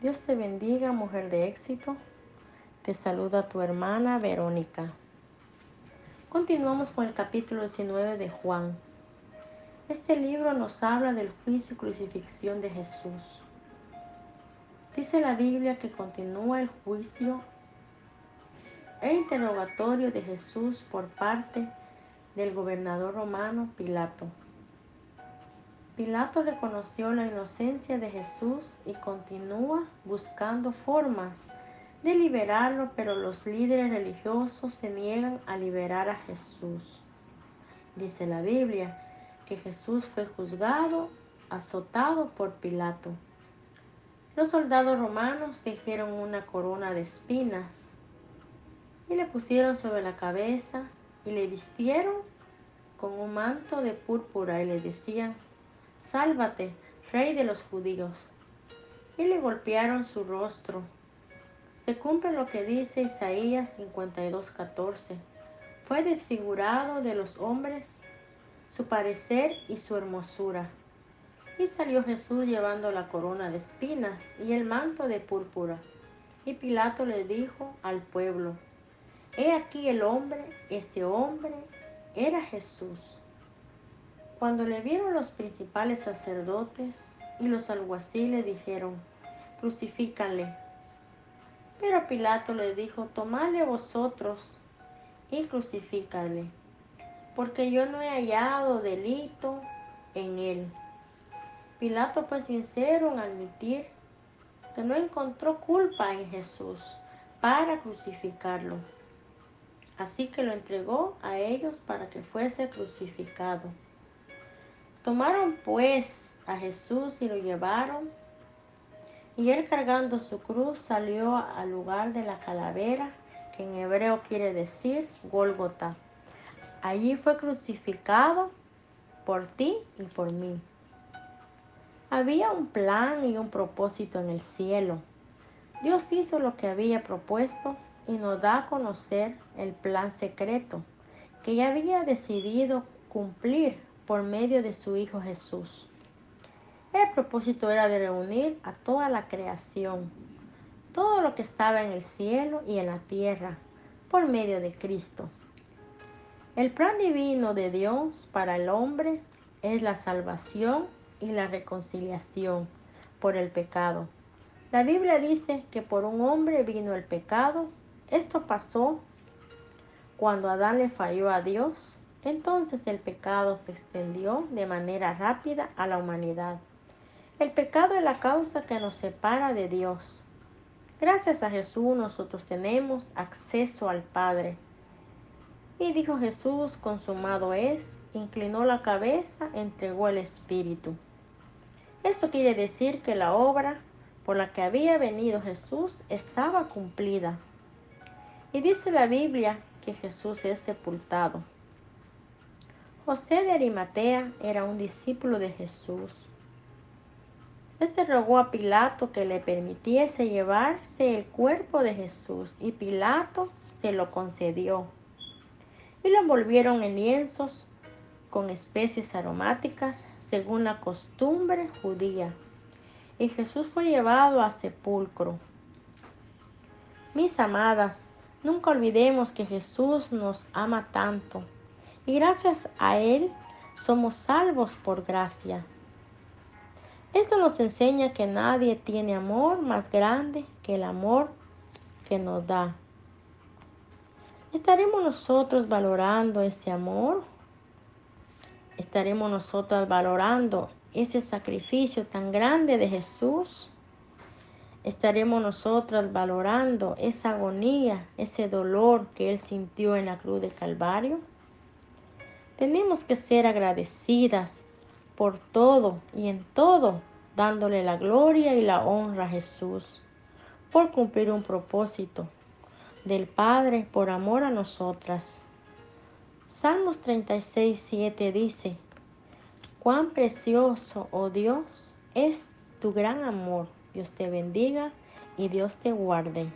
Dios te bendiga, mujer de éxito. Te saluda tu hermana Verónica. Continuamos con el capítulo 19 de Juan. Este libro nos habla del juicio y crucifixión de Jesús. Dice la Biblia que continúa el juicio e interrogatorio de Jesús por parte del gobernador romano Pilato. Pilato reconoció la inocencia de Jesús y continúa buscando formas de liberarlo, pero los líderes religiosos se niegan a liberar a Jesús. Dice la Biblia que Jesús fue juzgado, azotado por Pilato. Los soldados romanos tejieron una corona de espinas y le pusieron sobre la cabeza y le vistieron con un manto de púrpura y le decían, Sálvate, rey de los judíos. Y le golpearon su rostro. Se cumple lo que dice Isaías 52:14. Fue desfigurado de los hombres su parecer y su hermosura. Y salió Jesús llevando la corona de espinas y el manto de púrpura. Y Pilato le dijo al pueblo, He aquí el hombre, ese hombre era Jesús. Cuando le vieron los principales sacerdotes y los alguaciles dijeron, crucifícanle. Pero Pilato le dijo, tomadle vosotros y crucifícale, porque yo no he hallado delito en él. Pilato fue sincero en admitir que no encontró culpa en Jesús para crucificarlo. Así que lo entregó a ellos para que fuese crucificado. Tomaron pues a Jesús y lo llevaron, y él cargando su cruz salió al lugar de la calavera, que en hebreo quiere decir Gólgota. Allí fue crucificado por ti y por mí. Había un plan y un propósito en el cielo. Dios hizo lo que había propuesto y nos da a conocer el plan secreto que ya había decidido cumplir por medio de su Hijo Jesús. El propósito era de reunir a toda la creación, todo lo que estaba en el cielo y en la tierra, por medio de Cristo. El plan divino de Dios para el hombre es la salvación y la reconciliación por el pecado. La Biblia dice que por un hombre vino el pecado. Esto pasó cuando Adán le falló a Dios entonces el pecado se extendió de manera rápida a la humanidad. El pecado es la causa que nos separa de Dios. Gracias a Jesús nosotros tenemos acceso al Padre. Y dijo Jesús, consumado es, inclinó la cabeza, entregó el Espíritu. Esto quiere decir que la obra por la que había venido Jesús estaba cumplida. Y dice la Biblia que Jesús es sepultado. José de Arimatea era un discípulo de Jesús. Este rogó a Pilato que le permitiese llevarse el cuerpo de Jesús y Pilato se lo concedió. Y lo envolvieron en lienzos con especies aromáticas según la costumbre judía. Y Jesús fue llevado a sepulcro. Mis amadas, nunca olvidemos que Jesús nos ama tanto y gracias a Él somos salvos por gracia. Esto nos enseña que nadie tiene amor más grande que el amor que nos da. ¿Estaremos nosotros valorando ese amor? ¿Estaremos nosotros valorando ese sacrificio tan grande de Jesús? ¿Estaremos nosotros valorando esa agonía, ese dolor que Él sintió en la cruz de Calvario? Tenemos que ser agradecidas por todo y en todo, dándole la gloria y la honra a Jesús por cumplir un propósito del Padre por amor a nosotras. Salmos 36, 7 dice, cuán precioso, oh Dios, es tu gran amor. Dios te bendiga y Dios te guarde.